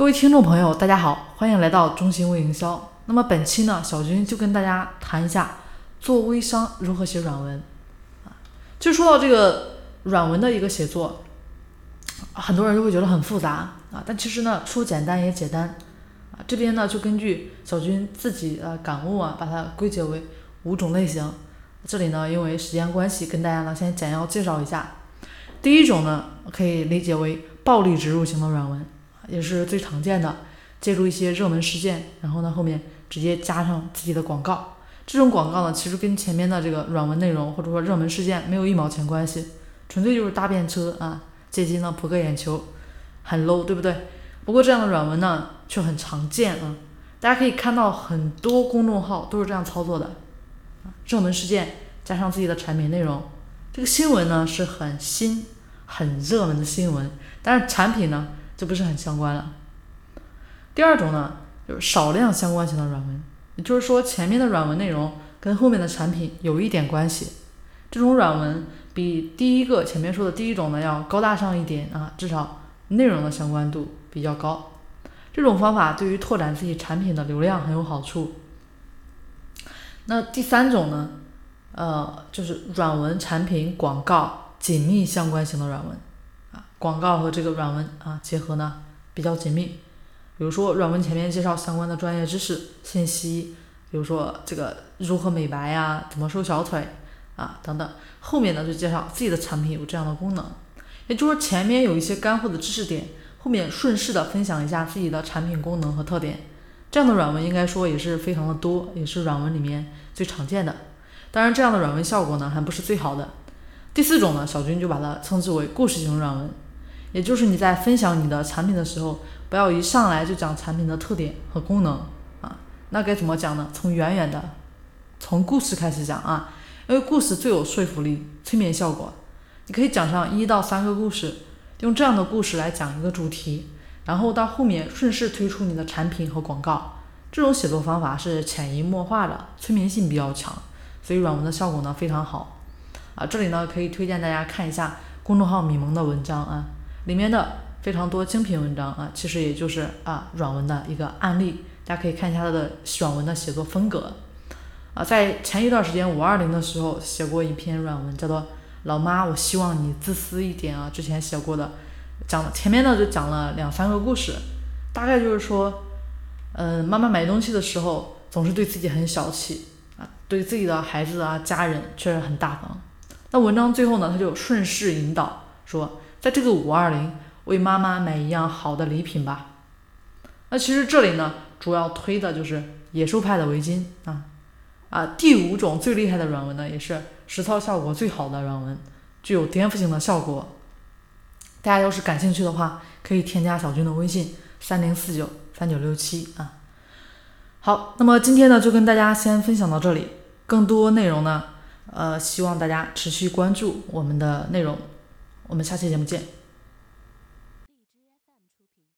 各位听众朋友，大家好，欢迎来到中心微营销。那么本期呢，小军就跟大家谈一下做微商如何写软文啊。就说到这个软文的一个写作，很多人就会觉得很复杂啊，但其实呢，说简单也简单啊。这边呢，就根据小军自己的感悟啊，把它归结为五种类型。这里呢，因为时间关系，跟大家呢先简要介绍一下。第一种呢，可以理解为暴力植入型的软文。也是最常见的，借助一些热门事件，然后呢后面直接加上自己的广告。这种广告呢，其实跟前面的这个软文内容或者说热门事件没有一毛钱关系，纯粹就是搭便车啊，借机呢扑个眼球，很 low，对不对？不过这样的软文呢却很常见啊，大家可以看到很多公众号都是这样操作的，热门事件加上自己的产品内容，这个新闻呢是很新、很热门的新闻，但是产品呢？就不是很相关了。第二种呢，就是少量相关型的软文，也就是说前面的软文内容跟后面的产品有一点关系。这种软文比第一个前面说的第一种呢要高大上一点啊，至少内容的相关度比较高。这种方法对于拓展自己产品的流量很有好处。那第三种呢，呃，就是软文产品广告紧密相关型的软文。广告和这个软文啊结合呢比较紧密，比如说软文前面介绍相关的专业知识信息，比如说这个如何美白呀，怎么瘦小腿啊等等，后面呢就介绍自己的产品有这样的功能，也就是说前面有一些干货的知识点，后面顺势的分享一下自己的产品功能和特点，这样的软文应该说也是非常的多，也是软文里面最常见的。当然这样的软文效果呢还不是最好的。第四种呢，小军就把它称之为故事型软文。也就是你在分享你的产品的时候，不要一上来就讲产品的特点和功能啊，那该怎么讲呢？从远远的，从故事开始讲啊，因为故事最有说服力、催眠效果。你可以讲上一到三个故事，用这样的故事来讲一个主题，然后到后面顺势推出你的产品和广告。这种写作方法是潜移默化的，催眠性比较强，所以软文的效果呢非常好啊。这里呢可以推荐大家看一下公众号米萌的文章啊。里面的非常多精品文章啊，其实也就是啊软文的一个案例，大家可以看一下它的软文的写作风格啊。在前一段时间五二零的时候写过一篇软文，叫做《老妈，我希望你自私一点》啊。之前写过的，讲前面呢就讲了两三个故事，大概就是说，嗯，妈妈买东西的时候总是对自己很小气啊，对自己的孩子啊家人确实很大方。那文章最后呢，他就顺势引导说。在这个五二零，为妈妈买一样好的礼品吧。那其实这里呢，主要推的就是野兽派的围巾啊啊。第五种最厉害的软文呢，也是实操效果最好的软文，具有颠覆性的效果。大家要是感兴趣的话，可以添加小军的微信三零四九三九六七啊。好，那么今天呢，就跟大家先分享到这里。更多内容呢，呃，希望大家持续关注我们的内容。我们下期节目见。